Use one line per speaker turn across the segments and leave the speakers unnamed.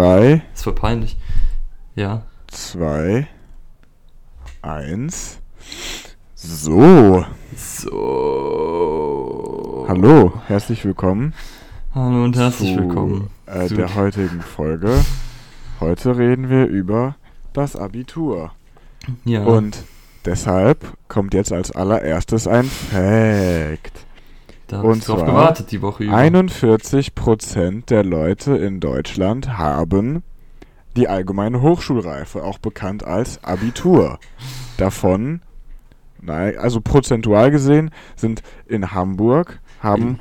3,
ist voll peinlich. Ja.
2, 1. So,
So.
hallo, herzlich willkommen
Hallo und herzlich
zu
willkommen.
äh,
zu-
der heutigen Folge. Heute reden wir über das Abitur.
Ja.
Und deshalb kommt jetzt als allererstes ein Fact.
Da habe
und
ich drauf
zwar
gewartet die Woche über.
41% der Leute in Deutschland haben die allgemeine Hochschulreife, auch bekannt als Abitur. Davon, nein, also prozentual gesehen, sind in Hamburg haben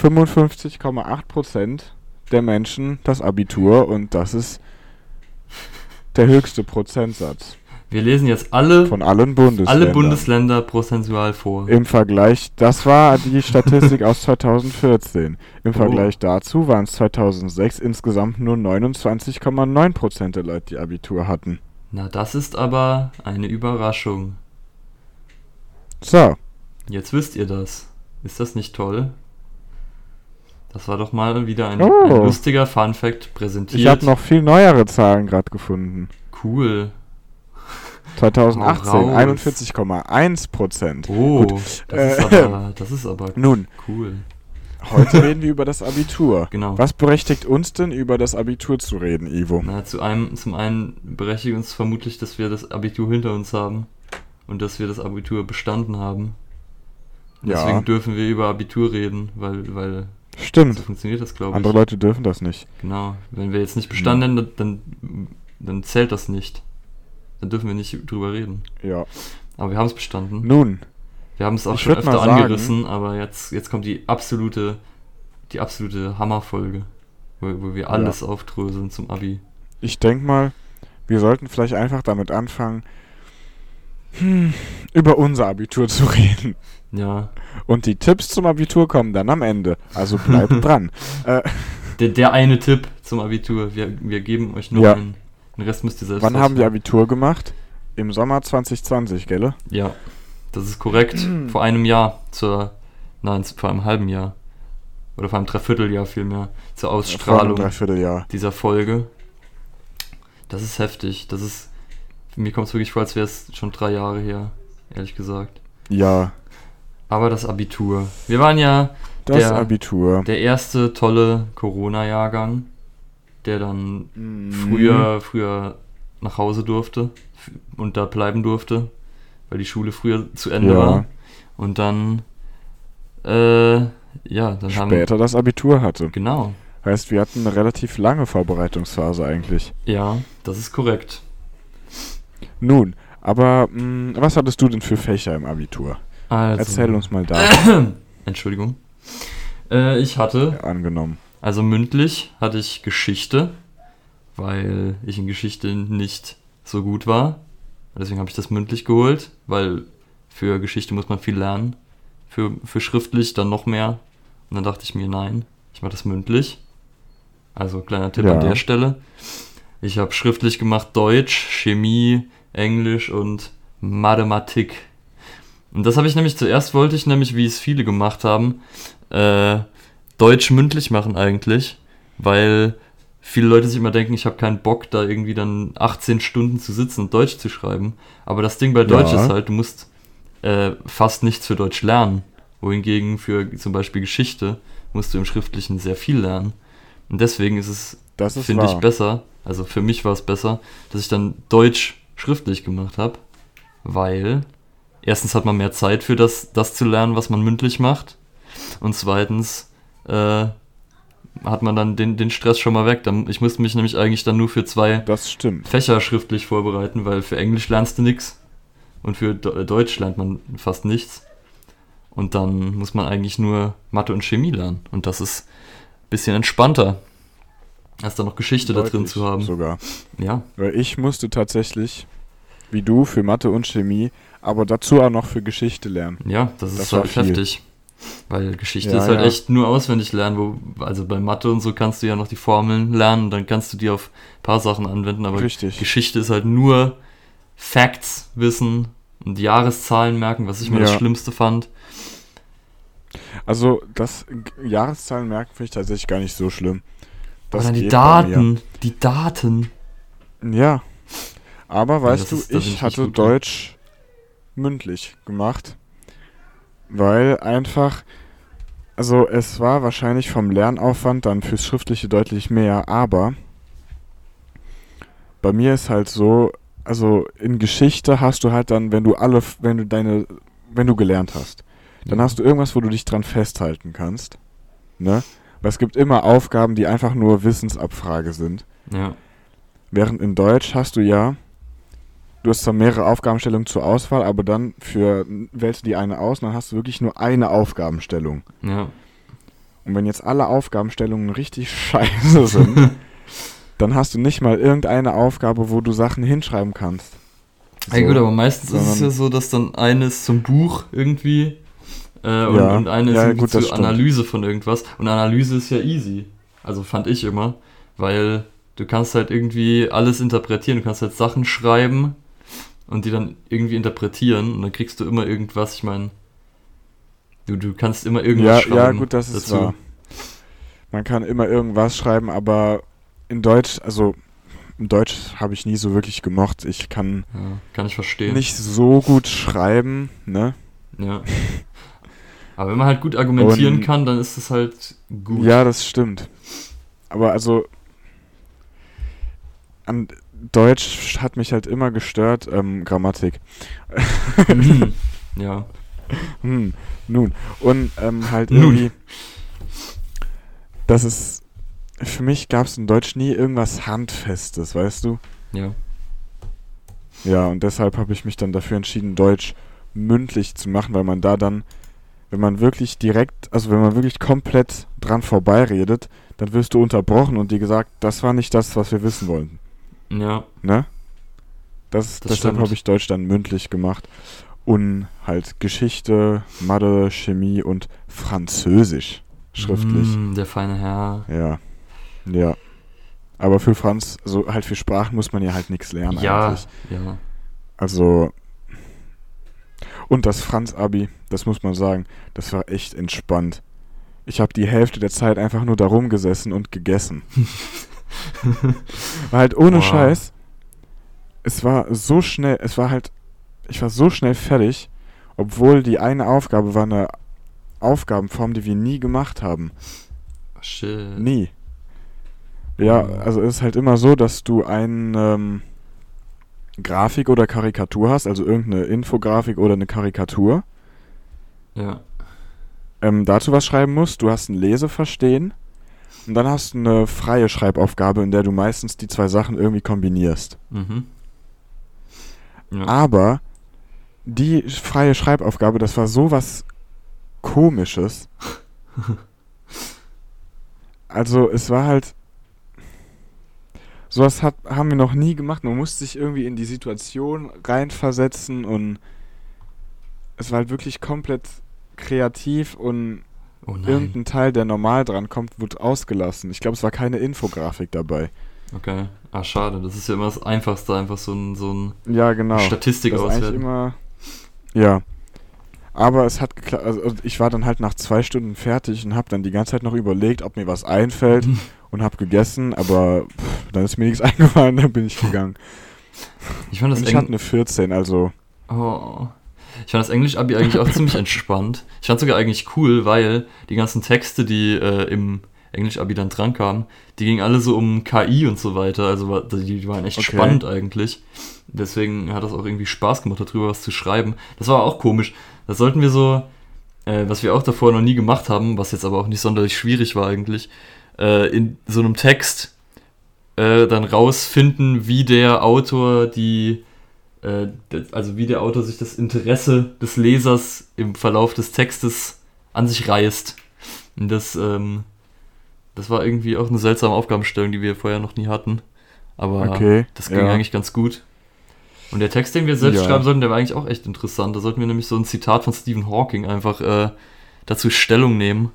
55,8% der Menschen das Abitur und das ist der höchste Prozentsatz
Wir lesen jetzt alle,
von allen Bundesländern.
alle Bundesländer prozentual vor.
Im Vergleich, das war die Statistik aus 2014. Im
Oh.
Vergleich dazu waren es 2006 insgesamt nur 29,9% der Leute, die Abitur hatten.
Na, das ist aber eine Überraschung.
So,
Jetzt wisst ihr das. Ist das nicht toll? Das war doch mal wieder ein,
Oh.
ein lustiger Fun-Fact präsentiert.
ich habe noch viel neuere Zahlen gerade gefunden.
Cool.
2018
Hau raus.
41,1%.
Oh,
Gut,
das, ist
äh,
aber, das ist aber
Nun,
cool.
heute reden wir über das Abitur.
Genau.
Was berechtigt uns denn über das Abitur zu reden, Ivo?
Na, zu einem, zum einen berechtigt uns vermutlich, dass wir das Abitur hinter uns haben und dass wir das Abitur bestanden haben. Und
Ja.
Deswegen dürfen wir über Abitur reden, weil, weil so
Stimmt.
funktioniert das, glaube ich.
Andere Leute dürfen das nicht.
Genau. Wenn wir jetzt nicht bestanden hätten, dann, dann zählt das nicht. Dann dürfen wir nicht drüber reden.
Ja.
Aber wir haben es bestanden.
Nun,
Wir haben es auch schon öfter
sagen-
angerissen, aber jetzt, jetzt kommt die absolute, die absolute Hammerfolge, wo, wo wir alles aufdröseln zum Abi.
Ich denke mal, wir sollten vielleicht einfach damit anfangen, hm, über unser Abitur zu reden.
Ja.
Und die Tipps zum Abitur kommen dann am Ende. Also bleibt dran. Äh,
Der, der eine Tipp zum Abitur. Wir, wir geben euch nur
Ja.
einen. Den Rest müsst ihr selbst
wann haben wir. Abitur gemacht? Im Sommer 2020, gell?
Ja, das ist korrekt. vor einem Jahr zur. Nein, vor einem halben Jahr. Oder vor einem Dreivierteljahr vielmehr. Zur Ausstrahlung
Dreivierteljahr.
dieser Folge. Das ist heftig. Das ist. Mir kommt es wirklich vor, als wäre es schon drei Jahre her, ehrlich gesagt.
Ja,
Aber das Abitur. Wir waren ja
das
Der-
Abitur.
der erste tolle Corona-Jahrgang, der dann
Mhm.
früher, früher nach Hause durfte und da bleiben durfte, weil die Schule früher zu Ende
Ja.
war. Und dann, äh, ja, dann haben
Später das Abitur hatte.
Genau,
Heißt, wir hatten eine relativ lange Vorbereitungsphase eigentlich.
ja, das ist korrekt.
Nun, aber mh, was hattest du denn für Fächer im Abitur?
Also,
Erzähl uns mal da.
Entschuldigung. Äh, ich hatte,
angenommen.
Also mündlich hatte ich Geschichte, weil ich in Geschichte nicht so gut war. Deswegen habe ich das mündlich geholt, weil für Geschichte muss man viel lernen. Für, für schriftlich dann noch mehr. Und dann dachte ich mir, nein, ich mache das mündlich. Also kleiner Tipp
Ja.
an der Stelle. Ich habe schriftlich gemacht Deutsch, Chemie, Englisch und Mathematik. Und das habe ich nämlich zuerst wollte ich nämlich, wie es viele gemacht haben, äh, Deutsch mündlich machen eigentlich, weil viele Leute sich immer denken, ich habe keinen Bock, da irgendwie dann 18 Stunden zu sitzen und Deutsch zu schreiben. Aber das Ding bei Deutsch
Ja.
ist halt, du musst äh, fast nichts für Deutsch lernen. Wohingegen für zum Beispiel Geschichte musst du im Schriftlichen sehr viel lernen. Und deswegen ist es, finde ich, besser, also für mich war es besser, dass ich dann Deutsch schriftlich gemacht habe, weil erstens hat man mehr Zeit für das, das zu lernen, was man mündlich macht. Und zweitens äh, hat man dann den, den Stress schon mal weg. Dann, ich musste mich nämlich eigentlich dann nur für zwei. Fächer schriftlich vorbereiten, weil für Englisch lernst du nichts und für De- Deutsch lernt man fast nichts. Und dann muss man eigentlich nur Mathe und Chemie lernen. Und das ist ein bisschen entspannter, als da noch Geschichte da drin
Deutlich
zu haben.
Sogar.
Ja,
Weil ich musste tatsächlich, wie du, für Mathe und Chemie, aber dazu auch noch für Geschichte lernen.
ja, das ist
Das war
halt
viel.
heftig. Weil Geschichte
Ja,
ist halt
ja.
echt nur auswendig lernen. Wo, also bei Mathe und so kannst du ja noch die Formeln lernen, dann kannst du die auf ein paar Sachen anwenden. Aber
Richtig.
Geschichte ist halt nur Facts wissen und Jahreszahlen merken, was ich mir das
Ja.
Schlimmste fand.
Also das Jahreszahlen merken finde ich tatsächlich gar nicht so schlimm. Das
Aber dann die. Daten. Die Daten.
Ja. Aber weißt
das
du,
ist- bin ich
hatte. Deutsch mündlich gemacht, weil einfach, also es war wahrscheinlich vom Lernaufwand dann fürs Schriftliche deutlich mehr, aber bei mir ist halt so, also in Geschichte hast du halt dann, wenn du alle, wenn du deine, wenn du gelernt hast, dann hast du irgendwas, wo du dich dran festhalten kannst, ne? Weil es gibt immer Aufgaben, die einfach nur Wissensabfrage sind.
Ja.
Während in Deutsch hast du ja, du hast zwar mehrere Aufgabenstellungen zur Auswahl, aber dann für wählst du die eine aus, und dann hast du wirklich nur eine Aufgabenstellung.
Ja.
Und wenn jetzt alle Aufgabenstellungen richtig scheiße sind, dann hast du nicht mal irgendeine Aufgabe, wo du Sachen hinschreiben kannst.
Ja gut, aber meistens ist es ja so, dass dann eine ist zum Buch irgendwie äh, und,
Ja.
und eine ist
Ja, gut,
zur
stimmt.
Analyse von irgendwas. Und Analyse ist ja easy. Also fand ich immer, weil du kannst halt irgendwie alles interpretieren. Du kannst halt Sachen schreiben und die dann irgendwie interpretieren und dann kriegst du immer irgendwas. Ich meine, du, du kannst immer irgendwas
ja,
schreiben.
ja, gut, das ist
dazu.
wahr. Man kann immer irgendwas schreiben, aber in Deutsch, also in Deutsch habe ich nie so wirklich gemocht. Ich kann
Ja, kann ich verstehen.
nicht so gut schreiben, ne?
Ja. Aber wenn man halt gut argumentieren
Und-
kann, dann ist es halt gut.
Ja, das stimmt. Aber also an Deutsch hat mich halt immer gestört, ähm, Grammatik.
Mhm. ja.
Hm, nun. Und ähm, halt
Nun.
irgendwie, das ist, für mich gab es in Deutsch nie irgendwas Handfestes, weißt du?
Ja.
Ja, und deshalb habe ich mich dann dafür entschieden, Deutsch mündlich zu machen, weil man da dann, wenn man wirklich direkt, also wenn man wirklich komplett dran vorbeiredet, dann wirst du unterbrochen und dir gesagt, das war nicht das, was wir wissen wollten.
Ja.
Ne? Das,
Das
deshalb habe ich Deutsch dann mündlich gemacht. Und halt Geschichte, Mathe, Chemie und Französisch schriftlich.
Mm, der feine Herr.
Ja. Ja. Aber für Franz, also halt für Sprachen muss man ja halt nichts lernen
Ja,
eigentlich.
ja.
Also. Und das Franz-Abi, das muss man sagen, das war echt entspannt. Ich habe die Hälfte der Zeit einfach nur da rumgesessen und gegessen. war halt ohne
Wow.
Scheiß. Es war so schnell, es war halt, ich war so schnell fertig, obwohl die eine Aufgabe war eine Aufgabenform, die wir nie gemacht haben.
Shit.
Nie. Ja, also es ist halt immer so, dass du ein ähm, Grafik oder Karikatur hast, also irgendeine Infografik oder eine Karikatur,
Ja.
ähm, dazu was schreiben musst. Du hast ein Leseverstehen und dann hast du eine freie Schreibaufgabe, in der du meistens die zwei Sachen irgendwie kombinierst.
Mhm. Ja.
Aber die freie Schreibaufgabe, das war sowas komisches. Also es war halt sowas hat, haben wir noch nie gemacht. Man musste sich irgendwie in die Situation reinversetzen und es war halt wirklich komplett kreativ und
oh
irgendein Teil, der normal dran kommt, wird ausgelassen. Ich glaube, es war keine Infografik dabei.
Okay. Ah, schade. Das ist ja immer das Einfachste, einfach so ein, so ein
Ja, genau.
Statistik
das
auswerten.
immer. Ja. Aber es hat geklappt. Also ich war dann halt nach zwei Stunden fertig und habe dann die ganze Zeit noch überlegt, ob mir was einfällt und habe gegessen, aber pff, dann ist mir nichts eingefallen, dann bin ich gegangen.
Ich fand das
Und ich hatte eine 14, also
oh. Ich fand das Englisch-Abi eigentlich auch ziemlich entspannt. Ich fand sogar eigentlich cool, weil die ganzen Texte, die äh, im Englisch-Abi dann drankamen, die gingen alle so um KI und so weiter. Also die, die waren echt
Okay.
spannend eigentlich. Deswegen hat das auch irgendwie Spaß gemacht, darüber was zu schreiben. Das war auch komisch. Das sollten wir so, äh, was wir auch davor noch nie gemacht haben, was jetzt aber auch nicht sonderlich schwierig war eigentlich, äh, in so einem Text äh, dann rausfinden, wie der Autor die, äh, also wie der Autor sich das Interesse des Lesers im Verlauf des Textes an sich reißt. Und das, ähm, das war irgendwie auch eine seltsame Aufgabenstellung, die wir vorher noch nie hatten. Aber
okay.
das ging
ja.
eigentlich ganz gut. Und der Text, den wir selbst
Ja.
schreiben sollten, der war eigentlich auch echt interessant. Da sollten wir nämlich so ein Zitat von Stephen Hawking einfach äh, dazu Stellung nehmen,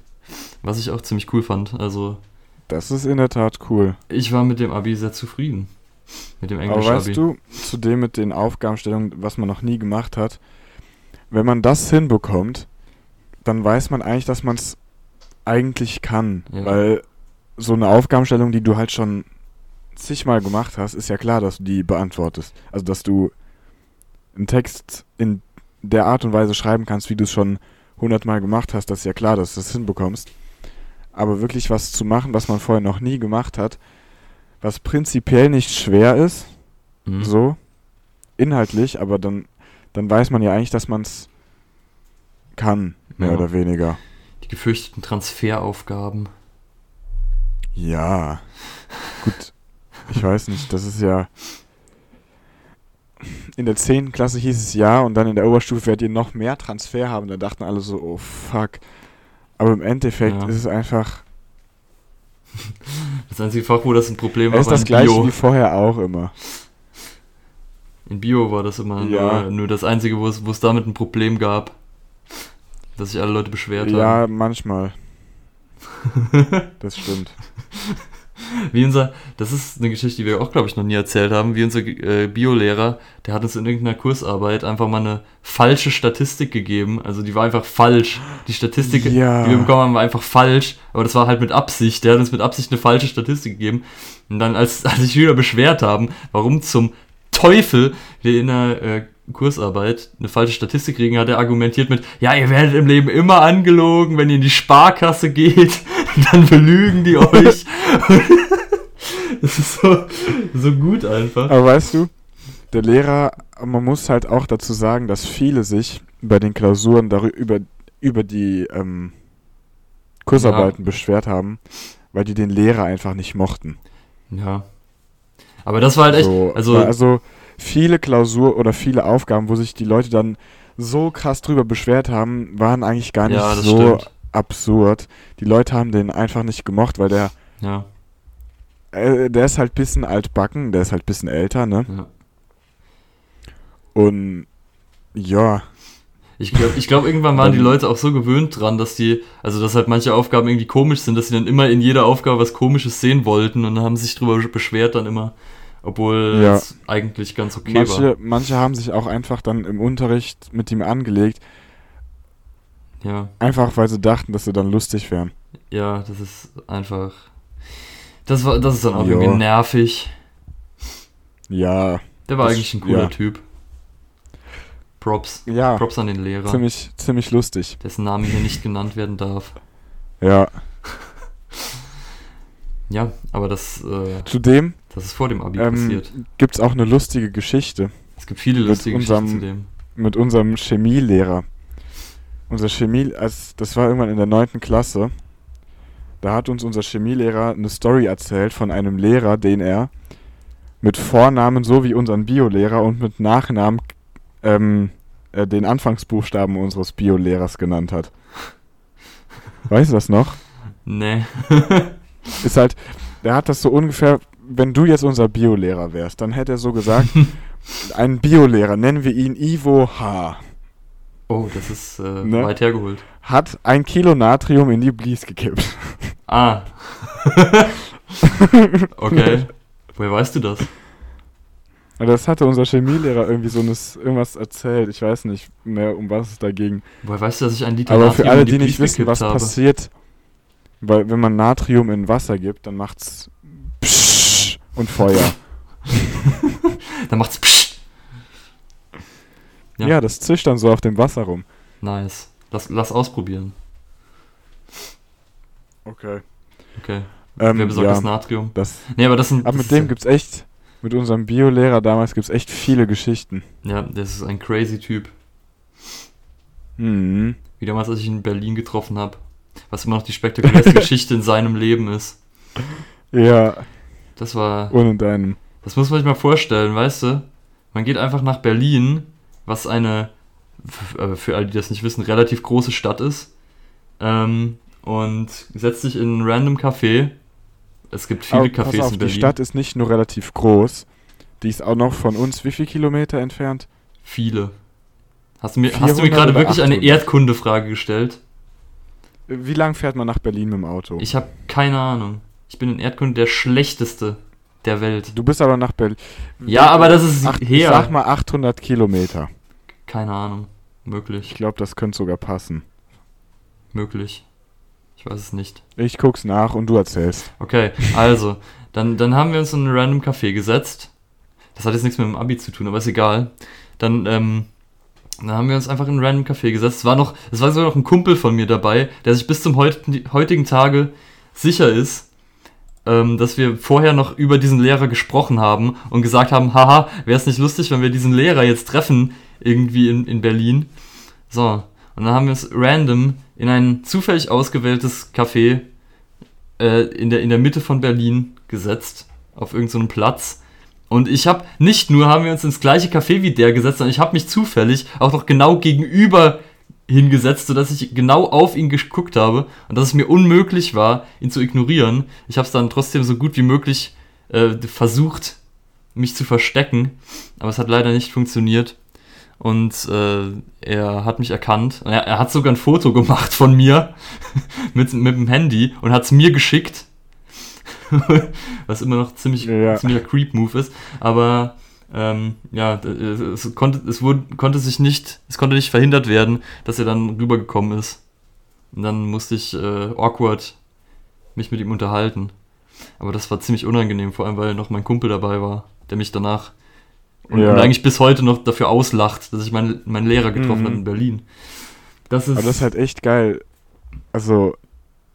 was ich auch ziemlich cool fand. Also
Das ist in der Tat cool.
ich war mit dem Abi sehr zufrieden. Mit dem
Aber
Englisch-Abi.
weißt du, zu dem mit den Aufgabenstellungen, was man noch nie gemacht hat, wenn man das hinbekommt, dann weiß man eigentlich, dass man es eigentlich kann.
Ja.
Weil so eine Aufgabenstellung, die du halt schon zigmal gemacht hast, ist ja klar, dass du die beantwortest. Also, dass du einen Text in der Art und Weise schreiben kannst, wie du es schon hundertmal gemacht hast, das ist ja klar, dass du das hinbekommst. Aber wirklich was zu machen, was man vorher noch nie gemacht hat, was prinzipiell nicht schwer ist,
Mhm.
so, inhaltlich, aber dann, dann weiß man ja eigentlich, dass man es kann, mehr
Ja.
oder weniger.
Die gefürchteten Transferaufgaben.
Ja, gut. Ich weiß nicht, das ist ja. In der 10. Klasse hieß es ja und dann in der Oberstufe werdet ihr noch mehr Transfer haben. Da dachten alle so, oh fuck. Aber im Endeffekt
Ja.
ist es einfach.
Das einzige Fach, wo das ein Problem war,
ist
war
das gleiche
Bio.
wie vorher auch immer.
In Bio war das immer
Ja.
nur, nur das einzige, wo es, wo es damit ein Problem gab. Dass sich alle Leute beschwert
Ja,
haben.
manchmal. das stimmt.
Wie unser, das ist eine Geschichte, die wir auch, glaube ich, noch nie erzählt haben. Wie unser äh, Biolehrer, der hat uns in irgendeiner Kursarbeit einfach mal eine falsche Statistik gegeben. Also die war einfach falsch. Die Statistik,
Ja.
die wir bekommen haben, war einfach falsch. Aber das war halt mit Absicht. Der hat uns mit Absicht eine falsche Statistik gegeben. Und dann, als, als sich wieder beschwert haben, warum zum Teufel wir in einer äh, Kursarbeit eine falsche Statistik kriegen, hat er argumentiert mit, ja, ihr werdet im Leben immer angelogen, wenn ihr in die Sparkasse geht, dann belügen die euch. das ist so, so gut einfach.
Aber weißt du, der Lehrer, man muss halt auch dazu sagen, dass viele sich bei den Klausuren darüber, über, über die ähm, Kursarbeiten beschwert haben, weil die den Lehrer einfach nicht mochten.
Ja. Aber das war halt echt,
So,
also,
also viele Klausur oder viele Aufgaben, wo sich die Leute dann so krass drüber beschwert haben, waren eigentlich gar nicht
ja,
so
stimmt.
absurd. Die Leute haben den einfach nicht gemocht, weil der,
Ja,
äh, der ist halt bisschen altbacken, der ist halt bisschen älter, ne?
ja.
Und ja,
Ich glaube, ich glaub, irgendwann waren die Leute auch so gewöhnt dran, dass die, also dass halt manche Aufgaben irgendwie komisch sind, dass sie dann immer in jeder Aufgabe was Komisches sehen wollten und dann haben sich drüber beschwert dann immer, obwohl
Ja.
es eigentlich ganz okay war.
manche, manche haben sich auch einfach dann im Unterricht mit ihm angelegt,
Ja,
einfach weil sie dachten, dass sie dann lustig wären.
ja, das ist einfach. Das war, das ist dann auch
Ja.
irgendwie nervig.
Ja,
Der war
Das-
eigentlich ein cooler
ja.
Typ. Props.
ja,
Props an den Lehrer,
ziemlich, ziemlich lustig.
dessen Name hier nicht genannt werden darf.
Ja,
Ja, aber das, äh,
zudem
das ist vor dem Abi
ähm,
passiert.
gibt es auch eine lustige Geschichte.
Es gibt viele lustige
unserem-
Geschichten zu dem.
mit unserem Chemielehrer. Unser Chemie, als, das war irgendwann in der 9. Klasse. Da hat uns unser Chemielehrer eine Story erzählt von einem Lehrer, den er mit Vornamen so wie unseren Biolehrer und mit Nachnamen ähm, äh, den Anfangsbuchstaben unseres Biolehrers genannt hat. Weißt du das noch?
Nee.
Ist halt, der hat das so ungefähr, wenn du jetzt unser Biolehrer wärst, dann hätte er so gesagt, einen Biolehrer, nennen wir ihn Ivo H.
Oh, das ist äh,
Ne?
weit hergeholt.
hat ein Kilo Natrium in die Blies gekippt.
Ah. okay. Woher weißt du das?
Das hatte unser Chemielehrer irgendwie so irgendwas erzählt. Ich weiß nicht mehr, um was es da ging.
Woher weißt du, dass ich ein Liter
Aber für
Natrium
alle,
in
die
Blies
nicht wissen, was
habe?
passiert, weil wenn man Natrium in Wasser gibt, dann macht's Psch und Feuer.
Dann macht's psch.
Ja.
Ja.
das zischt dann so auf dem Wasser rum.
Nice. Lass, lass ausprobieren.
Okay.
Okay.
Ähm,
Wer besorgt
ja,
das Natrium?
das,
Nee, aber das sind.
aber
das
mit dem
ja-
gibt's echt, mit unserem Biolehrer damals gibt's echt viele Geschichten.
Ja, das ist ein crazy Typ.
Mhm.
Wie damals, als ich ihn in Berlin getroffen habe. Was immer noch die spektakulärste Geschichte in seinem Leben ist.
Ja,
Das war.
und in deinem.
Das muss man sich mal vorstellen, weißt du? Man geht einfach nach Berlin, was eine, äh, für alle, die das nicht wissen, relativ große Stadt ist. Ähm, und setzt sich in ein random Café. Es gibt viele
Aber
Cafés
auf,
in Berlin.
die Stadt ist nicht nur relativ groß, die ist auch noch von uns wie viel Kilometer entfernt?
Viele. Hast du mir, hast du mir
400
gerade wirklich eine
800?
Erdkundefrage gestellt?
Wie lang fährt man nach Berlin mit dem Auto?
Ich habe keine Ahnung. Ich bin in Erdkunde der schlechteste der Welt.
du bist aber nach Berlin.
Ja, aber das ist
Ach, ich
her.
sag mal 800 Kilometer.
Keine Ahnung.
Ich
Möglich.
glaube, das könnte sogar passen.
Möglich. Ich weiß es nicht.
Ich guck's nach und du erzählst.
Okay, also, dann, dann haben wir uns in ein random Café gesetzt. Das hat jetzt nichts mit dem Abi zu tun, aber ist egal. Dann, ähm, dann haben wir uns einfach in ein random Café gesetzt. Es war noch, es war sogar noch ein Kumpel von mir dabei, der sich bis zum heutigen, heutigen Tage sicher ist, ähm, dass wir vorher noch über diesen Lehrer gesprochen haben und gesagt haben, haha, wäre es nicht lustig, wenn wir diesen Lehrer jetzt treffen, irgendwie in, in Berlin. So, und dann haben wir uns random in ein zufällig ausgewähltes Café äh, in, der, in der Mitte von Berlin gesetzt, auf irgendeinem so Platz. Und ich habe nicht nur haben wir uns ins gleiche Café wie der gesetzt, sondern ich habe mich zufällig auch noch genau gegenüber hingesetzt, sodass ich genau auf ihn geguckt habe und dass es mir unmöglich war, ihn zu ignorieren. Ich habe es dann trotzdem so gut wie möglich äh, versucht, mich zu verstecken, aber es hat leider nicht funktioniert. Und äh, er hat mich erkannt. Er, er, hat sogar ein Foto gemacht von mir mit, mit dem Handy und hat es mir geschickt. Was immer noch ziemlich ja. ziemlicher Creep-Move ist. Aber ähm, ja, es, konnte, es wurde, konnte sich nicht, es konnte nicht verhindert werden, dass er dann rübergekommen ist. Und dann musste ich äh, awkward mich mit ihm unterhalten. Aber das war ziemlich unangenehm, vor allem weil noch mein Kumpel dabei war, der mich danach und, ja. und eigentlich bis heute noch dafür auslacht, dass ich meinen, meinen Lehrer getroffen mhm. habe in Berlin.
Das ist, Aber das ist halt echt geil. Also,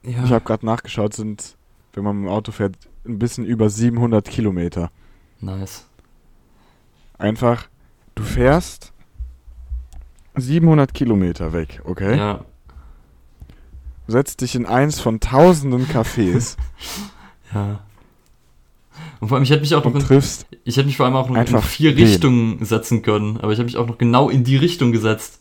ja. ich habe gerade nachgeschaut, sind, wenn man mit dem Auto fährt, ein bisschen über 700 Kilometer.
Nice.
Einfach, du fährst 700 Kilometer weg, okay?
Ja.
Setzt dich in eins von tausenden Cafés.
ja. Und vor allem, ich hätte mich auch noch
triffst
ich hätte mich vor allem auch noch in vier wen? Richtungen setzen können, aber ich habe mich auch noch genau in die Richtung gesetzt.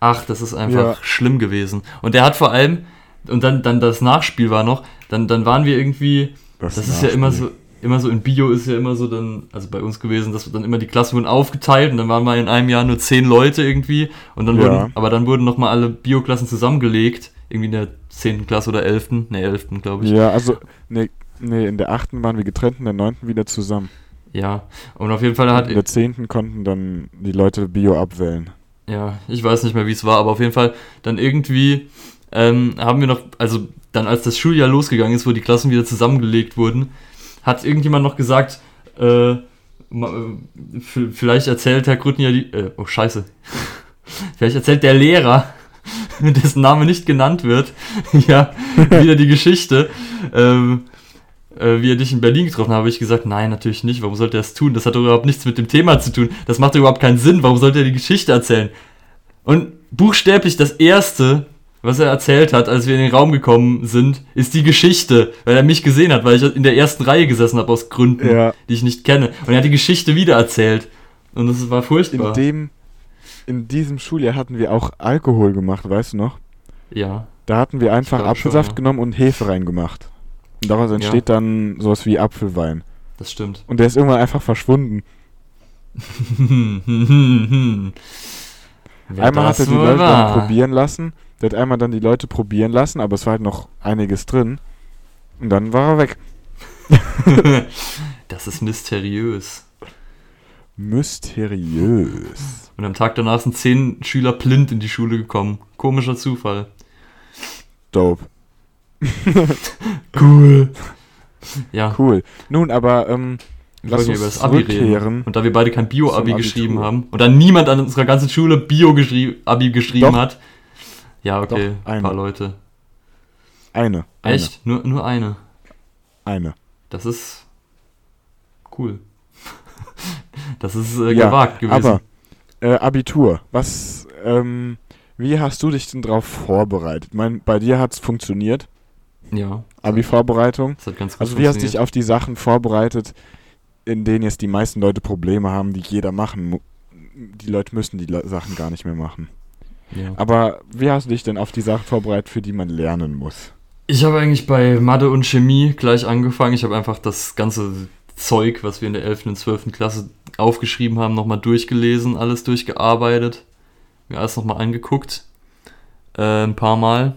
Ach, das ist einfach ja. schlimm gewesen. Und der hat vor allem, und dann, dann das Nachspiel war noch, dann, dann waren wir irgendwie, das, das ist ja immer so, immer so in Bio ist ja immer so dann, also bei uns gewesen, dass dann immer die Klassen wurden aufgeteilt und dann waren mal in einem Jahr nur zehn Leute irgendwie und dann ja. wurden, aber dann wurden nochmal alle Bio-Klassen zusammengelegt, irgendwie in der zehnten Klasse oder elften, ne, elften, glaube ich.
Ja, also, ne, Nee, in der achten waren wir getrennt, in der neunten wieder zusammen.
Ja, und auf jeden Fall hat.
In der zehnten konnten dann die Leute Bio abwählen.
Ja, ich weiß nicht mehr, wie es war, aber auf jeden Fall dann irgendwie ähm, haben wir noch, also dann als das Schuljahr losgegangen ist, wo die Klassen wieder zusammengelegt wurden, hat irgendjemand noch gesagt, äh, vielleicht erzählt Herr Grütten ja die, äh, oh scheiße, vielleicht erzählt der Lehrer, dessen Name nicht genannt wird, ja, wieder die Geschichte, ähm, äh, wie er dich in Berlin getroffen hat, habe ich gesagt, nein, natürlich nicht. Warum sollte er das tun? Das hat doch überhaupt nichts mit dem Thema zu tun. Das macht überhaupt keinen Sinn. Warum sollte er die Geschichte erzählen? Und buchstäblich das Erste, was er erzählt hat, als wir in den Raum gekommen sind, ist die Geschichte, weil er mich gesehen hat, weil ich in der ersten Reihe gesessen habe aus Gründen, ja. die ich nicht kenne. Und er hat die Geschichte wieder erzählt. Und das war furchtbar.
In dem, in diesem Schuljahr hatten wir auch Alkohol gemacht, weißt du noch?
Ja.
Da hatten wir einfach Apfelsaft schon, ja. genommen und Hefe reingemacht. Und daraus entsteht ja. dann sowas wie Apfelwein.
Das stimmt.
Und der ist irgendwann einfach verschwunden. einmal hat er die Leute dann probieren lassen. Der hat einmal dann die Leute probieren lassen, aber es war halt noch einiges drin. Und dann war er weg.
das ist mysteriös.
Mysteriös.
Und am Tag danach sind zehn Schüler blind in die Schule gekommen. Komischer Zufall.
Dope.
cool. Ja.
Cool. Nun, aber ähm, lass uns über das Abi reden.
Und da wir beide kein Bio-Abi geschrieben haben und dann niemand an unserer ganzen Schule Bio-Abi geschrieben Doch. hat. Ja, okay, Doch, ein paar Leute.
Eine.
Echt? Eine. Nur, nur eine.
Eine.
Das ist cool. das ist äh, ja, gewagt gewesen. Aber
äh, Abitur, was, ähm, wie hast du dich denn darauf vorbereitet? Ich meine, bei dir hat es funktioniert.
Ja.
Abi-Vorbereitung. Also wie hast du dich auf die Sachen vorbereitet, in denen jetzt die meisten Leute Probleme haben, die jeder machen Die Leute müssen die Sachen gar nicht mehr machen. Ja. Aber wie hast du dich denn auf die Sachen vorbereitet, für die man lernen muss?
Ich habe eigentlich bei Mathe und Chemie gleich angefangen. Ich habe einfach das ganze Zeug, was wir in der 11. und 12. Klasse aufgeschrieben haben, nochmal durchgelesen, alles durchgearbeitet, mir alles nochmal angeguckt. Äh, ein paar Mal.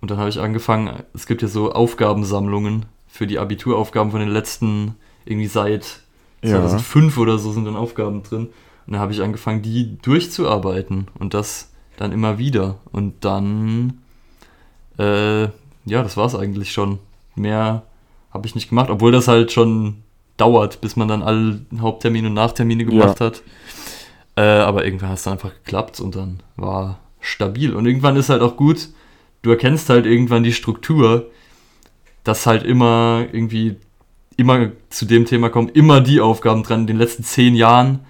Und dann habe ich angefangen, es gibt ja so Aufgabensammlungen für die Abituraufgaben von den letzten, irgendwie seit ja. 2005 oder so sind dann Aufgaben drin. Und dann habe ich angefangen, die durchzuarbeiten und das dann immer wieder. Und dann äh, ja, das war es eigentlich schon. Mehr habe ich nicht gemacht, obwohl das halt schon dauert, bis man dann alle Haupttermine und Nachtermine gemacht hat. Äh, aber irgendwann hat es dann einfach geklappt und dann war stabil. Und irgendwann ist halt auch gut, du erkennst halt irgendwann die Struktur, dass halt immer irgendwie immer zu dem Thema kommen, immer die Aufgaben dran in den letzten zehn Jahren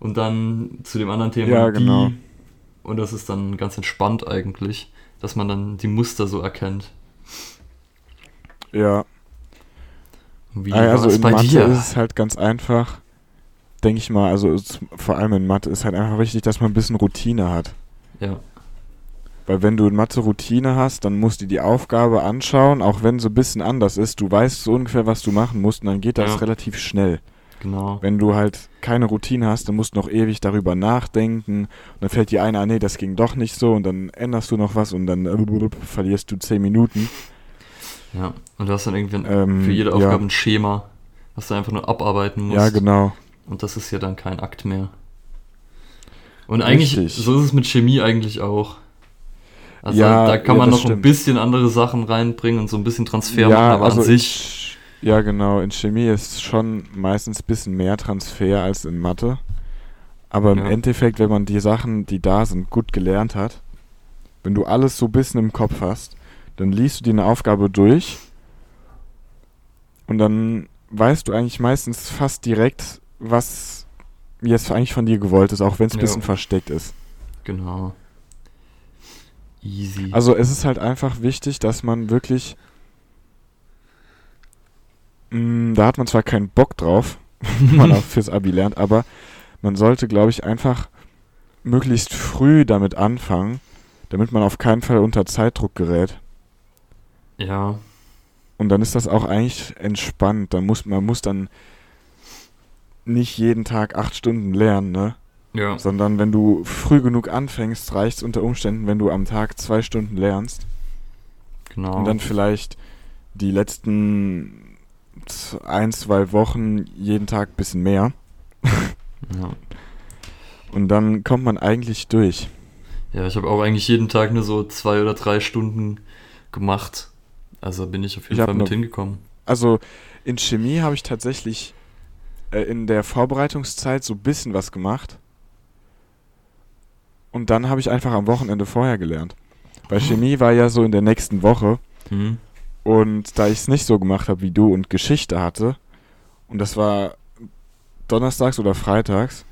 und dann zu dem anderen Thema
Ja, genau.
die. Und das ist dann ganz entspannt eigentlich, dass man dann die Muster so erkennt.
Ja.
Wie
Also in
bei
Mathe
dir?
ist es halt ganz einfach, denke ich mal, also vor allem in Mathe ist halt einfach wichtig, dass man ein bisschen Routine hat.
Ja,
Weil wenn du in Mathe Routine hast, dann musst du die Aufgabe anschauen, auch wenn so ein bisschen anders ist. Du weißt so ungefähr, was du machen musst und dann geht das
Ja.
relativ schnell.
genau.
Wenn du halt keine Routine hast, dann musst du noch ewig darüber nachdenken. Und dann fällt dir einer, ah, nee, das ging doch nicht so und dann änderst du noch was und dann äh, verlierst du 10 Minuten.
Ja, und du hast dann irgendwie
Ähm,
für jede
ja.
Aufgabe ein Schema, was du einfach nur abarbeiten musst.
Ja, genau.
Und das ist ja dann kein Akt mehr. Und eigentlich,
Richtig.
so ist es mit Chemie eigentlich auch. Also
Ja,
da kann
ja,
man
das
noch ein
stimmt.
bisschen andere Sachen reinbringen und so ein bisschen Transfer machen, aber
also
an sich,
Ch- Ja, genau. In Chemie ist schon meistens ein bisschen mehr Transfer als in Mathe. Aber im
Ja.
Endeffekt, wenn man die Sachen, die da sind, gut gelernt hat, wenn du alles so ein bisschen im Kopf hast, dann liest du dir eine Aufgabe durch und dann weißt du eigentlich meistens fast direkt, was jetzt eigentlich von dir gewollt ist, auch wenn es ein
Ja.
bisschen versteckt ist.
genau. Easy.
Also es ist halt einfach wichtig, dass man wirklich. Mh, da hat man zwar keinen Bock drauf, wenn man auch fürs Abi lernt, aber man sollte, glaube ich, einfach möglichst früh damit anfangen, damit man auf keinen Fall unter Zeitdruck gerät.
ja,
Und dann ist das auch eigentlich entspannt. Dann muss, man muss dann nicht jeden Tag acht Stunden lernen, ne?
Ja,
Sondern wenn du früh genug anfängst, reicht es unter Umständen, wenn du am Tag zwei Stunden lernst.
genau.
Und dann vielleicht die letzten ein, zwei Wochen jeden Tag ein bisschen mehr.
ja.
Und dann kommt man eigentlich durch.
ja, ich habe auch eigentlich jeden Tag nur so zwei oder drei Stunden gemacht. Also bin ich auf jeden
Ich
Fall mit
noch-
hingekommen.
Also in Chemie habe ich tatsächlich äh, in der Vorbereitungszeit so ein bisschen was gemacht. Und dann habe ich einfach am Wochenende vorher gelernt. Bei Chemie war ja so in der nächsten Woche.
Hm?
Und da ich es nicht so gemacht habe wie du und Geschichte hatte, und das war donnerstags oder freitags,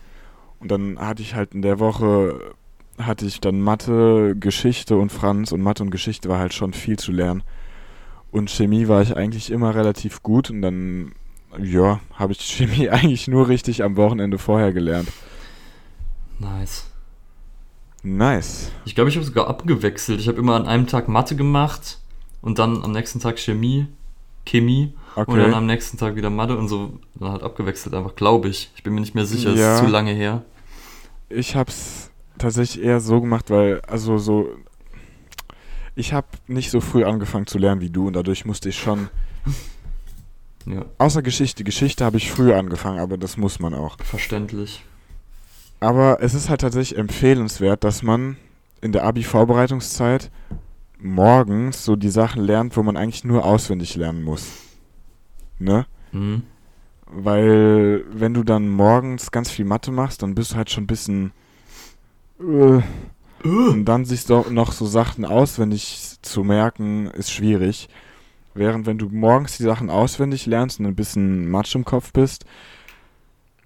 und dann hatte ich halt in der Woche, hatte ich dann Mathe, Geschichte und Franz, und Mathe und Geschichte war halt schon viel zu lernen. Und Chemie war ich eigentlich immer relativ gut, und dann, ja, habe ich Chemie eigentlich nur richtig am Wochenende vorher gelernt.
Nice.
Nice.
Ich glaube, ich habe sogar abgewechselt. Ich habe immer an einem Tag Mathe gemacht und dann am nächsten Tag Chemie, Chemie und dann
Okay.
am nächsten Tag wieder Mathe und so dann halt abgewechselt einfach, glaube ich. Ich bin mir nicht mehr sicher, es
Ja.
ist zu lange her.
Ich hab's tatsächlich eher so gemacht, weil, also so, ich habe nicht so früh angefangen zu lernen wie du und dadurch musste ich schon,
Ja,
außer Geschichte, Geschichte habe ich früh angefangen, aber das muss man auch.
verständlich.
Aber es ist halt tatsächlich empfehlenswert, dass man in der Abi-Vorbereitungszeit morgens so die Sachen lernt, wo man eigentlich nur auswendig lernen muss. Ne?
Hm?
Weil wenn du dann morgens ganz viel Mathe machst, dann bist du halt schon ein bisschen... Äh, und dann sich so, noch so Sachen auswendig zu merken, ist schwierig. Während wenn du morgens die Sachen auswendig lernst und ein bisschen Matsch im Kopf bist,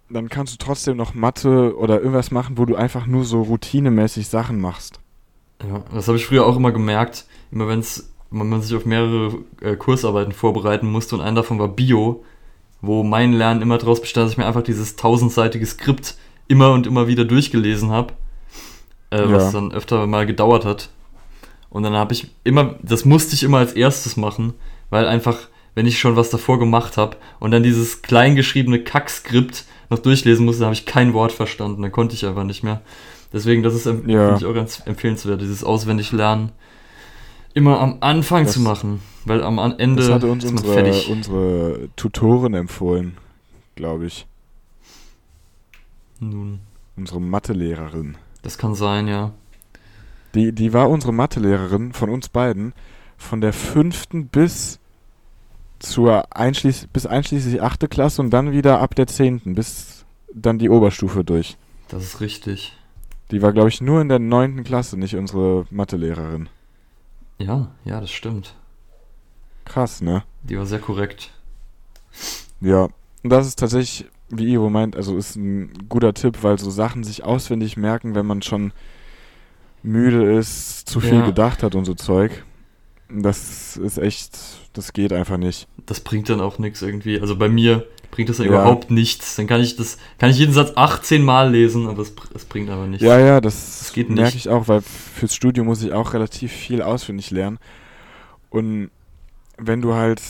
dann kannst du trotzdem noch Mathe oder irgendwas machen, wo du einfach nur so routinemäßig Sachen machst.
Ja, das habe ich früher auch immer gemerkt. Immer wenn's, wenn man sich auf mehrere äh, Kursarbeiten vorbereiten musste und ein davon war Bio, wo mein Lernen immer daraus bestand, dass ich mir einfach dieses tausendseitige Skript immer und immer wieder durchgelesen habe, äh,
Ja.
was dann öfter mal gedauert hat. Und dann habe ich immer, das musste ich immer als erstes machen, weil einfach, wenn ich schon was davor gemacht habe und dann dieses kleingeschriebene Kackskript noch durchlesen musste, habe ich kein Wort verstanden, dann konnte ich einfach nicht mehr. Deswegen, das ist em-
Ja.
ich auch ganz empfehlenswert, dieses auswendig lernen immer am Anfang
Das-
zu machen, weil am Ende
Das hatte uns
ist man
unsere,
fertig.
unsere Tutorin empfohlen, glaube ich.
Nun,
Unsere Mathelehrerin.
das kann sein, ja.
Die, die war unsere Mathelehrerin von uns beiden, von der fünften bis zur einschließ bis einschließlich achte Klasse und dann wieder ab der zehnten bis dann die Oberstufe durch.
Das ist richtig.
Die war, glaube ich, nur in der neunten Klasse, nicht unsere Mathelehrerin.
Ja, ja, das stimmt.
Krass, ne?
Die war sehr korrekt.
Ja, und das ist tatsächlich, wie Ivo meint, also ist ein guter Tipp, weil so Sachen sich auswendig merken, wenn man schon müde ist, zu viel
Ja.
gedacht hat und so Zeug. Das ist echt, das geht einfach nicht.
Das bringt dann auch nichts irgendwie. Also bei mir bringt das dann
Ja.
überhaupt nichts. Dann kann ich das, kann ich jeden Satz 18 Mal lesen, aber es, es bringt aber nichts.
Ja, ja, das,
Das geht
merke
nicht.
ich auch, weil fürs Studium muss ich auch relativ viel auswendig lernen. Und wenn du halt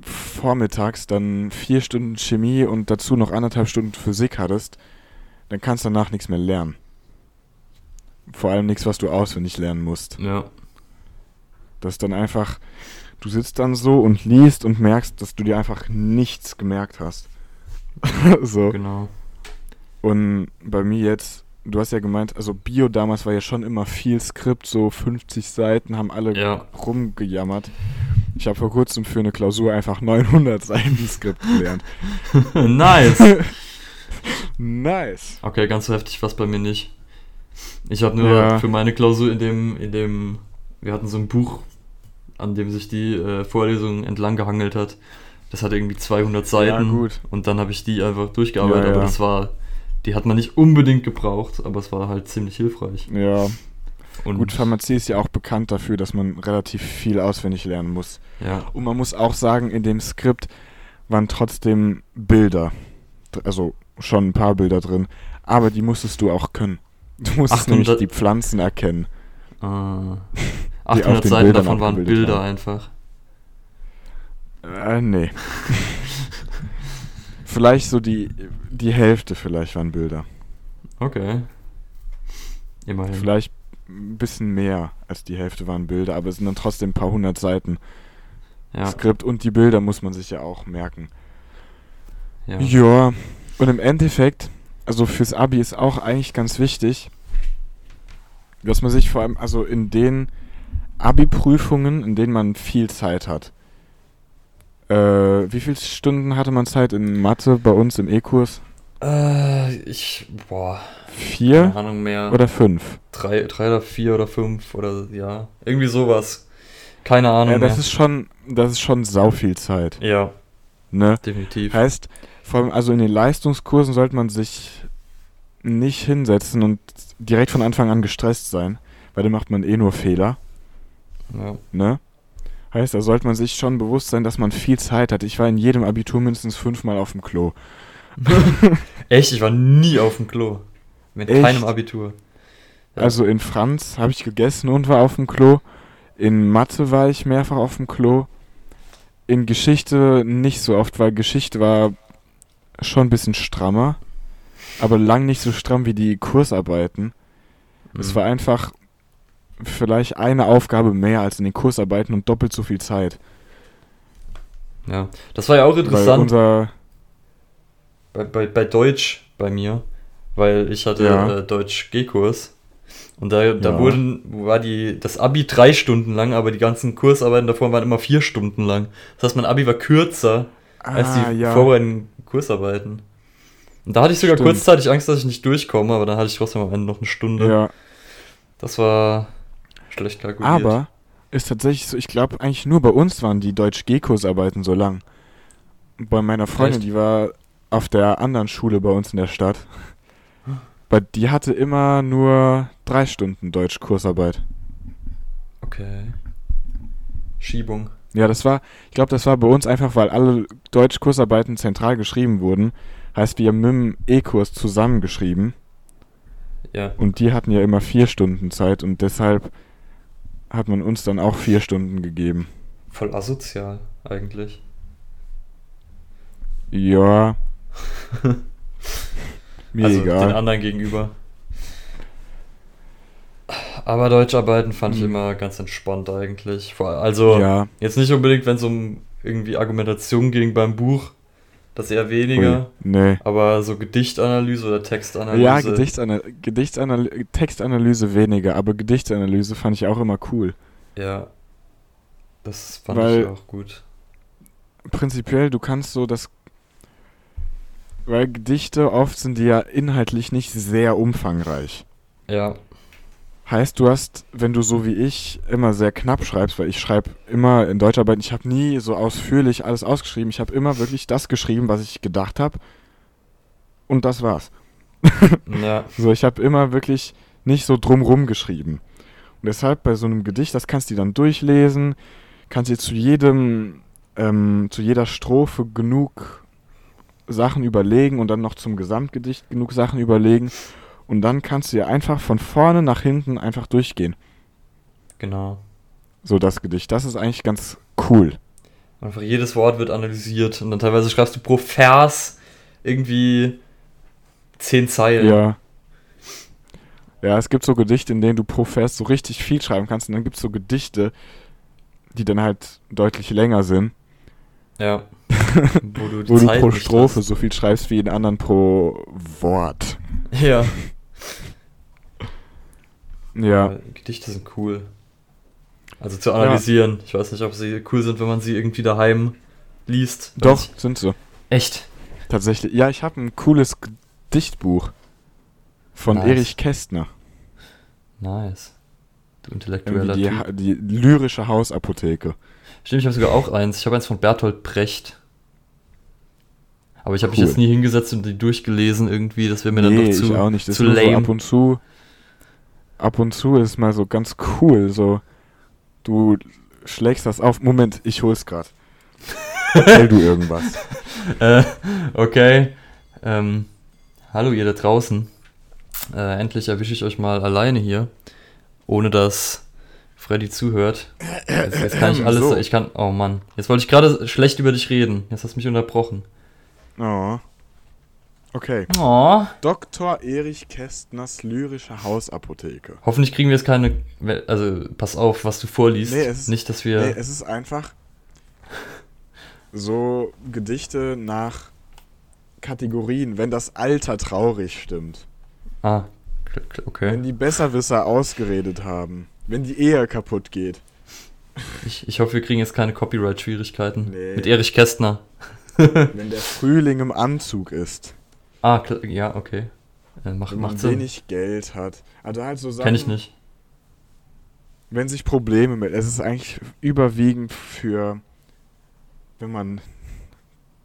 vormittags dann vier Stunden Chemie und dazu noch anderthalb Stunden Physik hattest, dann kannst du danach nichts mehr lernen. Vor allem nichts, was du auswendig lernen musst.
Ja,
Das ist dann einfach, du sitzt dann so und liest und merkst, dass du dir einfach nichts gemerkt hast. so.
genau.
Und bei mir jetzt, du hast ja gemeint, also Bio damals war ja schon immer viel Skript, so 50 Seiten, haben alle
Ja.
rumgejammert. Ich habe vor kurzem für eine Klausur einfach 900 Seiten Skript gelernt.
nice.
nice.
Okay, ganz so heftig war es bei mir nicht. Ich habe nur
Ja.
für meine Klausur in dem, in dem, wir hatten so ein Buch, an dem sich die äh, Vorlesung entlang gehangelt hat. Das hatte irgendwie 200 Seiten.
Ja, gut.
Und dann habe ich die einfach durchgearbeitet.
Ja.
Aber das war, die hat man nicht unbedingt gebraucht, aber es war halt ziemlich hilfreich.
Ja,
Und
gut, Pharmazie ist ja auch bekannt dafür, dass man relativ viel auswendig lernen muss.
ja,
Und man muss auch sagen, in dem Skript waren trotzdem Bilder. Also schon ein paar Bilder drin. Aber die musstest du auch können. Du musstest
Ach,
nämlich die Pflanzen erkennen. auf
800
den
Seiten
Bildern
davon waren Bilder
haben.
einfach.
Äh, nee. vielleicht so die, die Hälfte vielleicht waren Bilder.
Okay. Immerhin.
Vielleicht ein bisschen mehr als die Hälfte waren Bilder, aber es sind dann trotzdem ein paar hundert Seiten
Ja,
Skript und die Bilder muss man sich ja auch merken.
ja.
Ja, und im Endeffekt, also fürs Abi ist auch eigentlich ganz wichtig, dass man sich vor allem, also in den Abi-Prüfungen, in denen man viel Zeit hat. Äh, wie viele Stunden hatte man Zeit in Mathe bei uns im E-Kurs?
Äh, ich, boah,
Vier
keine Ahnung mehr.
oder fünf?
drei, drei oder vier oder fünf oder ja, irgendwie sowas. Keine Ahnung
Ja, das
mehr.
ist schon, das ist schon sau viel Zeit,
ja,
ne?
definitiv.
Heißt, vor allem also in den Leistungskursen sollte man sich nicht hinsetzen und direkt von Anfang an gestresst sein, weil dann macht man eh nur Fehler,
Ja.
ne? Heißt, da sollte man sich schon bewusst sein, dass man viel Zeit hat. Ich war in jedem Abitur mindestens fünfmal auf dem Klo.
Echt, ich war nie auf dem Klo. Mit
Echt?
keinem Abitur. Ja.
Also in Franz habe ich gegessen und war auf dem Klo. In Mathe war ich mehrfach auf dem Klo. In Geschichte nicht so oft, weil Geschichte war schon ein bisschen strammer, aber lang nicht so stramm wie die Kursarbeiten. Es
Mhm.
war einfach vielleicht eine Aufgabe mehr als in den Kursarbeiten und doppelt so viel Zeit.
Ja, das war ja auch interessant bei, bei, bei Deutsch bei mir, weil ich hatte
Ja.
äh, Deutsch G-Kurs und da, da
Ja.
wurden, war die, das Abi drei Stunden lang, aber die ganzen Kursarbeiten davor waren immer vier Stunden lang. Das heißt, mein Abi war kürzer als
ah,
die
ja,
vorbereitenden Kursarbeiten. Und da hatte ich sogar
Stimmt.
kurzzeitig Angst, dass ich nicht durchkomme, aber dann hatte ich trotzdem am Ende noch eine Stunde.
ja,
Das war schlecht kalkuliert.
aber ist tatsächlich so, ich glaube eigentlich nur bei uns waren die Deutsch-G-Kursarbeiten so lang. Bei meiner Freundin,
Echt?
die war auf der anderen Schule bei uns in der Stadt. Bei, die hatte immer nur drei Stunden Deutsch-Kursarbeit.
Okay. Schiebung.
Ja, das war, ich glaube, das war bei uns einfach, weil alle Deutsch-Kursarbeiten zentral geschrieben wurden. Heißt, wir haben mit dem E-Kurs zusammengeschrieben
Ja.
und die hatten ja immer vier Stunden Zeit und deshalb hat man uns dann auch vier Stunden gegeben.
Voll asozial, eigentlich.
Ja. Mir
also den
egal.
anderen gegenüber. Aber Deutscharbeiten fand ich
Hm.
immer ganz entspannt eigentlich. Also
Ja,
jetzt nicht unbedingt, wenn es um irgendwie Argumentation ging beim Buch, das eher weniger.
ui, nee.
Aber so Gedichtanalyse oder Textanalyse.
Ja, Gedichtsana Gedichtsanaly Textanalyse weniger, aber Gedichtanalyse fand ich auch immer cool.
Ja. Das fand
Weil-
ich auch gut.
Prinzipiell, du kannst so das. Weil Gedichte oft sind die ja inhaltlich nicht sehr umfangreich.
Ja,
Heißt, du hast, wenn du so wie ich immer sehr knapp schreibst, weil ich schreibe immer in Deutscharbeit, ich habe nie so ausführlich alles ausgeschrieben, ich habe immer wirklich das geschrieben, was ich gedacht habe. Und das war's.
ja,
So, ich habe immer wirklich nicht so drumrum geschrieben. Und deshalb bei so einem Gedicht, das kannst du dann durchlesen, kannst dir zu jedem, ähm, zu jeder Strophe genug Sachen überlegen und dann noch zum Gesamtgedicht genug Sachen überlegen. Und dann kannst du dir einfach von vorne nach hinten einfach durchgehen.
genau.
So das Gedicht. Das ist eigentlich ganz cool.
Einfach jedes Wort wird analysiert und dann teilweise schreibst du pro Vers irgendwie zehn Zeilen.
Ja. Ja, es gibt so Gedichte, in denen du pro Vers so richtig viel schreiben kannst. Und dann gibt es so Gedichte, die dann halt deutlich länger sind.
Ja. Wo du
wo du pro Strophe
hast.
so viel schreibst wie in anderen pro Wort.
Ja.
Ja.
Aber Gedichte sind cool. Also zu analysieren. Ich weiß nicht, ob sie cool sind, wenn man sie irgendwie daheim liest.
Doch,
ich-
sind sie.
Echt?
Tatsächlich. Ja, ich habe ein cooles Gedichtbuch von
Nice.
Erich Kästner.
Nice. Du intellektueller
die,
Typ.
Die lyrische Hausapotheke.
Stimmt, ich habe sogar auch eins. Ich habe eins von Bertolt Brecht. Aber ich habe mich
Cool.
jetzt nie hingesetzt und die durchgelesen irgendwie. Das wäre mir dann
nee,
noch zu,
ich auch nicht. Das
zu
nur so
lame.
ab und zu. Ab und zu ist mal so ganz cool. So, du schlägst das auf. Moment, ich hol's grad. Erzähl du irgendwas.
Äh, okay. Ähm, hallo ihr da draußen. Äh, endlich erwische ich euch mal alleine hier. Ohne dass Freddy zuhört. Jetzt, jetzt kann ich alles.
So.
Ich kann. Oh Mann. Jetzt wollte ich gerade schlecht über dich reden. Jetzt hast du mich unterbrochen.
Oh. Okay.
Oh.
Dr. Erich Kästners lyrische Hausapotheke.
Hoffentlich kriegen wir jetzt keine. Also pass auf, was du vorliest.
Nee, es ist-
Nicht, dass wir.
Nee, es ist einfach so Gedichte nach Kategorien, wenn das Alter traurig stimmt.
ah, kl- kl- okay.
Wenn die Besserwisser ausgeredet haben. Wenn die Ehe kaputt geht.
Ich, ich hoffe, wir kriegen jetzt keine Copyright-Schwierigkeiten.
Nee.
Mit Erich Kästner.
wenn der Frühling im Anzug ist.
Ah, ja, okay. Äh, macht,
Wenn man
macht Sinn.
wenig Geld hat. Also halt so Sachen,
Kenn ich nicht.
wenn sich Probleme mit. Es ist eigentlich überwiegend für, wenn man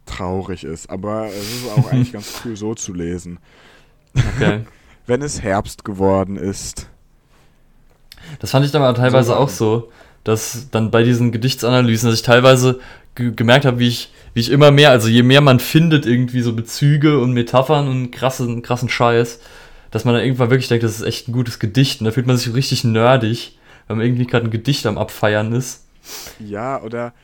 traurig ist. Aber es ist auch eigentlich ganz cool so zu lesen.
Okay.
Wenn es Herbst geworden ist.
Das fand ich dann aber teilweise
So
auch so, dass dann bei diesen Gedichtsanalysen, dass ich teilweise ge gemerkt habe, wie ich, wie ich immer mehr, also je mehr man findet, irgendwie so Bezüge und Metaphern und krassen, krassen Scheiß, dass man dann irgendwann wirklich denkt, das ist echt ein gutes Gedicht. Und da fühlt man sich richtig nerdig, weil man irgendwie gerade ein Gedicht am Abfeiern ist.
Ja, oder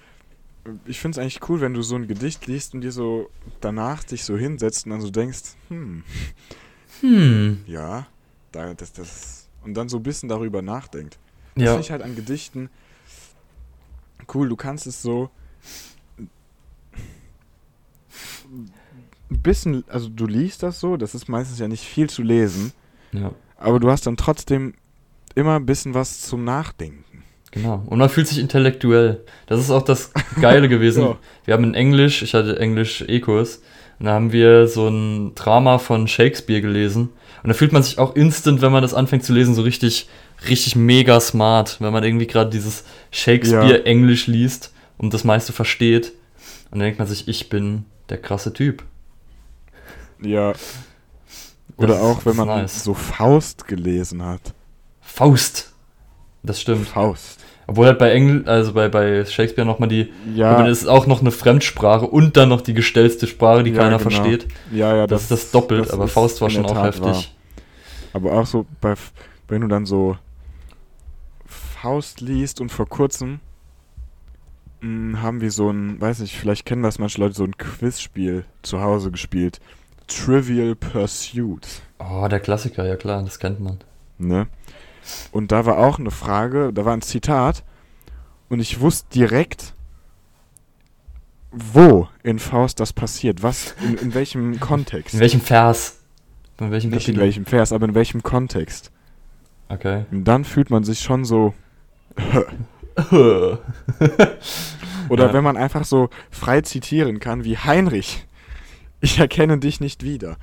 ich finde es eigentlich cool, wenn du so ein Gedicht liest und dir so danach dich so hinsetzt und dann so denkst, hm,
Hm.
ja, da, das, das, und dann so ein bisschen darüber nachdenkt. Das
Ja.
finde ich halt an Gedichten cool. Du kannst es so ein bisschen, also du liest das so, das ist meistens ja nicht viel zu lesen,
Ja.
aber du hast dann trotzdem immer ein bisschen was zum Nachdenken.
Genau. Und man fühlt sich intellektuell. Das ist auch das Geile gewesen.
Ja.
Wir haben in Englisch, ich hatte Englisch E-Kurs, und da haben wir so ein Drama von Shakespeare gelesen. Und da fühlt man sich auch instant, wenn man das anfängt zu lesen, so richtig, richtig mega smart, wenn man irgendwie gerade dieses Shakespeare-Englisch liest und das meiste versteht. Und dann denkt man sich, ich bin der krasse Typ.
Ja.
Das
Oder
ist-
auch,
das
wenn man
nice.
so Faust gelesen hat.
Faust. Das stimmt.
Faust.
Obwohl halt bei Engl also bei, bei Shakespeare nochmal die,
Ja,
das ist auch noch eine Fremdsprache und dann noch die gestellte Sprache, die
Ja,
keiner
genau.
versteht.
ja, ja,
Das, ist das doppelt,
das
aber Faust war schon auch
Tat
heftig.
Aber auch so, bei, wenn du dann so Faust liest und vor kurzem mh, haben wir so ein, weiß nicht, vielleicht kennen das manche Leute, so ein Quizspiel zu Hause gespielt. Trivial Pursuit.
Oh, der Klassiker, ja klar, das kennt man.
Ne? Und da war auch eine Frage, da war ein Zitat und ich wusste direkt, wo in Faust das passiert, was, in, in welchem Kontext.
In welchem Vers? In welchem
Nicht in welchem Vers, aber in welchem Kontext.
Okay.
Und dann fühlt man sich schon so, Oder
Ja.
wenn man einfach so frei zitieren kann wie Heinrich. Ich erkenne dich nicht wieder.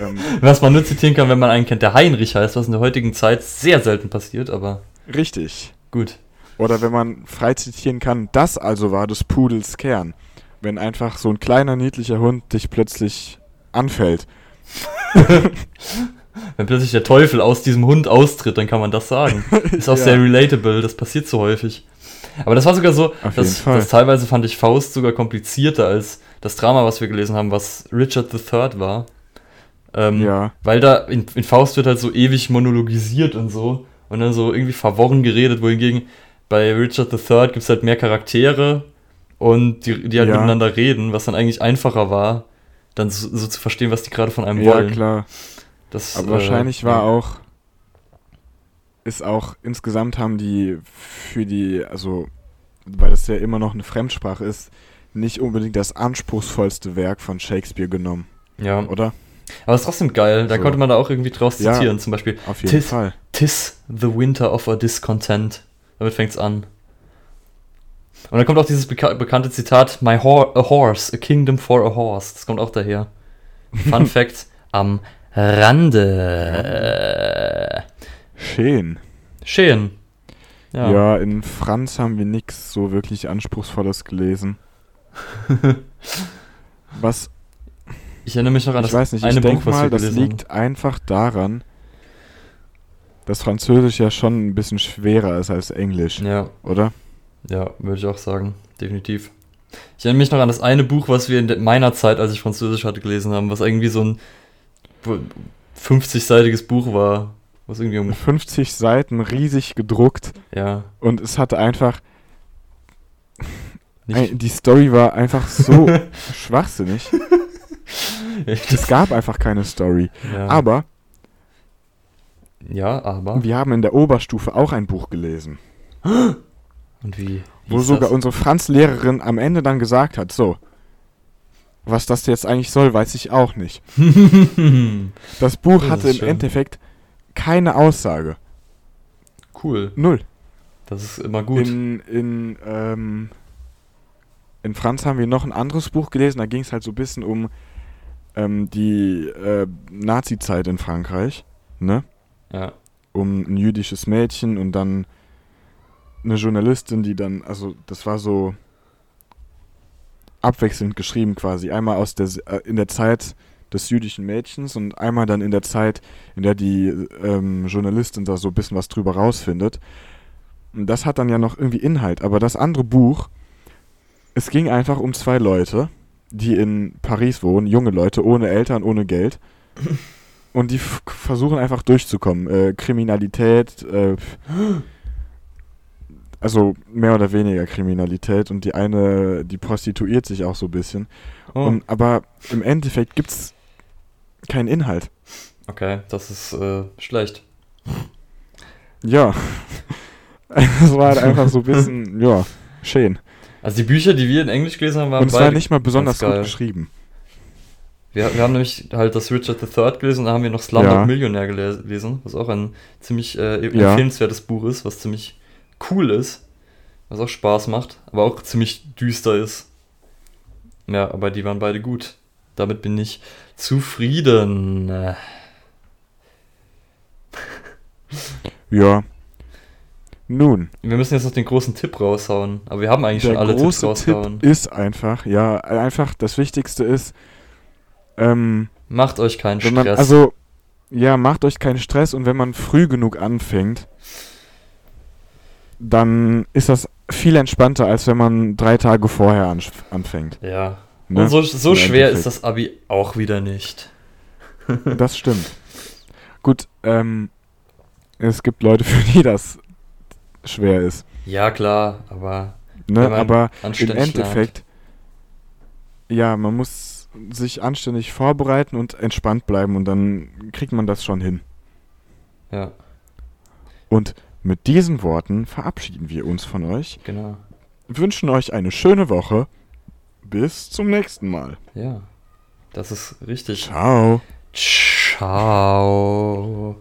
ähm,
Was man nur zitieren kann, wenn man einen kennt, der Heinrich heißt, was in der heutigen Zeit sehr selten passiert, aber
richtig.
gut.
Oder wenn man frei zitieren kann, das also war des Pudels Kern. Wenn einfach so ein kleiner, niedlicher Hund dich plötzlich anfällt.
Wenn plötzlich der Teufel aus diesem Hund austritt, dann kann man das sagen. Ist auch
Ja.
sehr relatable, das passiert so häufig. Aber das war sogar so, dass, dass teilweise fand ich Faust sogar komplizierter als das Drama, was wir gelesen haben, was Richard III war. Ähm,
Ja.
Weil da in, in Faust wird halt so ewig monologisiert und so und dann so irgendwie verworren geredet, wohingegen bei Richard III gibt es halt mehr Charaktere und die, die halt
Ja.
miteinander reden, was dann eigentlich einfacher war, dann so, so zu verstehen, was die gerade von einem
Ja,
wollen.
klar.
Das,
Aber
äh,
wahrscheinlich war
ja.
auch, ist auch, insgesamt haben die für die, also, weil das ja immer noch eine Fremdsprache ist, nicht unbedingt das anspruchsvollste Werk von Shakespeare genommen,
Ja,
oder?
aber es ist trotzdem geil. Da
So.
konnte man da auch irgendwie draus
Ja.
zitieren. Zum Beispiel,
Auf jeden
Tis-
Fall.
Tis the winter of a discontent. Damit fängt's an. Und dann kommt auch dieses beka bekannte Zitat: My hor a horse, a kingdom for a horse. Das kommt auch daher. Fun Fact am Rande.
Schön.
Schön.
Ja.
Ja.
in Franz haben wir nichts so wirklich Anspruchsvolles gelesen. Was,
Ich erinnere mich noch an
ich
das
weiß nicht,
eine
ich denke
Buch, was
mal, das liegt einfach daran, dass Französisch ja schon ein bisschen schwerer ist als Englisch,
haben. Ja,
oder?
ja, würde ich auch sagen. Definitiv. Ich erinnere mich noch an das eine Buch, was wir in meiner Zeit, als ich Französisch hatte, gelesen haben, was irgendwie so ein 50-seitiges Buch war. Was irgendwie um.
50 Seiten riesig gedruckt
Ja.
und es hatte einfach,
Nicht,
die Story war einfach so schwachsinnig. Es gab einfach keine Story.
ja.
Aber
Ja, aber.
wir haben in der Oberstufe auch ein Buch gelesen,
Und wie?
wo sogar
das?
unsere Franz-Lehrerin am Ende dann gesagt hat, so, was das jetzt eigentlich soll, weiß ich auch nicht. Das Buch
Das
hatte im
schön.
Endeffekt keine Aussage.
cool.
Null.
Das ist immer gut.
In, in, ähm, in Franz haben wir noch ein anderes Buch gelesen, da ging es halt so ein bisschen um ähm, die äh, Nazi-Zeit in Frankreich, ne?
ja.
Um ein jüdisches Mädchen und dann eine Journalistin, die dann, also das war so abwechselnd geschrieben quasi. Einmal aus der äh, in der Zeit des jüdischen Mädchens und einmal dann in der Zeit, in der die ähm, Journalistin da so ein bisschen was drüber rausfindet. Und das hat dann ja noch irgendwie Inhalt. Aber das andere Buch, es ging einfach um zwei Leute, die in Paris wohnen, junge Leute, ohne Eltern, ohne Geld. Und die versuchen einfach durchzukommen. Äh, Kriminalität, äh, also mehr oder weniger Kriminalität. Und die eine, die prostituiert sich auch so ein bisschen.
Oh,
Und, aber im Endeffekt gibt's keinen Inhalt.
okay, das ist äh, schlecht.
Ja. Es war halt einfach so ein bisschen, ja, schön.
Also die Bücher, die wir in Englisch gelesen haben, waren
Und es war nicht mal besonders gut geschrieben.
Wir, wir haben nämlich halt das Richard III gelesen und da haben wir noch Slumdog
Ja.
Millionär gele- gelesen, was auch ein ziemlich äh,
Ja.
empfehlenswertes Buch ist, was ziemlich cool ist, was auch Spaß macht, aber auch ziemlich düster ist. Ja, aber die waren beide gut. Damit bin ich zufrieden.
Ja. Nun,
Wir müssen jetzt noch den großen Tipp raushauen, aber wir haben eigentlich
der
schon alle Tipps
große
rausgehauen.
Tipp ist einfach, ja, einfach das Wichtigste ist, ähm,
Macht euch keinen
wenn man,
Stress.
also, ja, macht euch keinen Stress und wenn man früh genug anfängt, dann ist das viel entspannter, als wenn man drei Tage vorher anf- anfängt.
ja.
Ne?
Und so, so schwer ist das Abi auch wieder nicht.
Das stimmt. Gut, ähm, es gibt Leute, für die das schwer ist.
Ja, klar, aber
Ne? Aber im Endeffekt, ja, man muss sich anständig vorbereiten und entspannt bleiben und dann kriegt man das schon hin.
lernt.
Und mit diesen Worten verabschieden wir uns von euch,
Ja, genau.
wünschen euch eine schöne Woche. Bis zum nächsten Mal.
Ja. Das ist richtig.
Ciao.
Ciao.